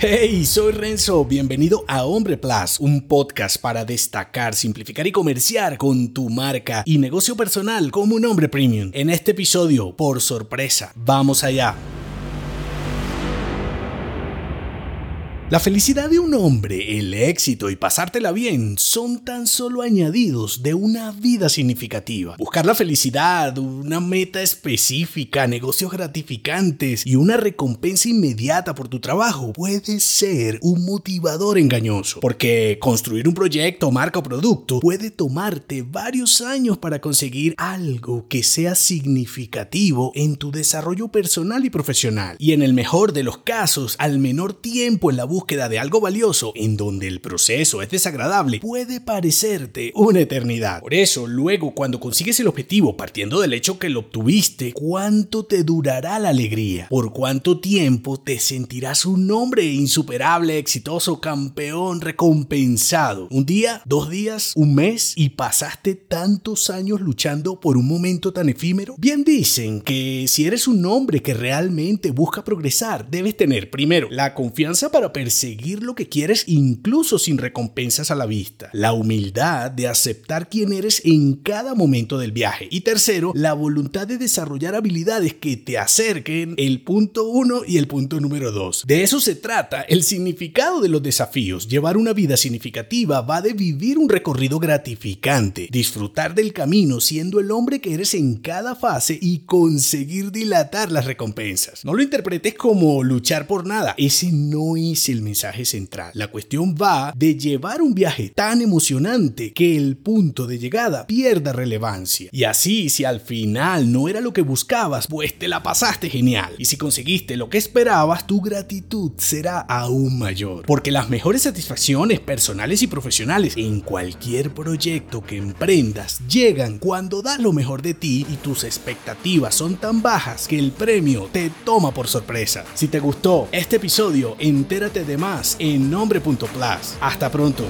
Hey, soy Renzo, bienvenido a Hombre Plus, un podcast para destacar, simplificar y comerciar con tu marca y negocio personal como un hombre premium. En este episodio, por sorpresa, vamos allá. La felicidad de un hombre, el éxito y pasártela bien son tan solo añadidos de una vida significativa. Buscar la felicidad, una meta específica, negocios gratificantes y una recompensa inmediata por tu trabajo puede ser un motivador engañoso, porque construir un proyecto, marca o producto puede tomarte varios años para conseguir algo que sea significativo en tu desarrollo personal y profesional. Y en el mejor de los casos, al menor tiempo en la búsqueda búsqueda de algo valioso en donde el proceso es desagradable puede parecerte una eternidad. Por eso, luego cuando consigues el objetivo partiendo del hecho que lo obtuviste, ¿cuánto te durará la alegría? ¿Por cuánto tiempo te sentirás un hombre insuperable, exitoso, campeón, recompensado? ¿Un día? ¿Dos días? ¿Un mes? ¿Y pasaste tantos años luchando por un momento tan efímero? Bien dicen que si eres un hombre que realmente busca progresar, debes tener primero la confianza para perder seguir lo que quieres incluso sin recompensas a la vista. La humildad de aceptar quién eres en cada momento del viaje. Y tercero, la voluntad de desarrollar habilidades que te acerquen el punto uno y el punto número dos. De eso se trata el significado de los desafíos. Llevar una vida significativa va de vivir un recorrido gratificante, disfrutar del camino siendo el hombre que eres en cada fase y conseguir dilatar las recompensas. No lo interpretes como luchar por nada. Ese no es el mensaje central. La cuestión va de llevar un viaje tan emocionante que el punto de llegada pierda relevancia. Y así, si al final no era lo que buscabas, pues te la pasaste genial. Y si conseguiste lo que esperabas, tu gratitud será aún mayor. Porque las mejores satisfacciones personales y profesionales en cualquier proyecto que emprendas llegan cuando das lo mejor de ti y tus expectativas son tan bajas que el premio te toma por sorpresa. Si te gustó este episodio, entérate de más en nombre.plus. Hasta pronto.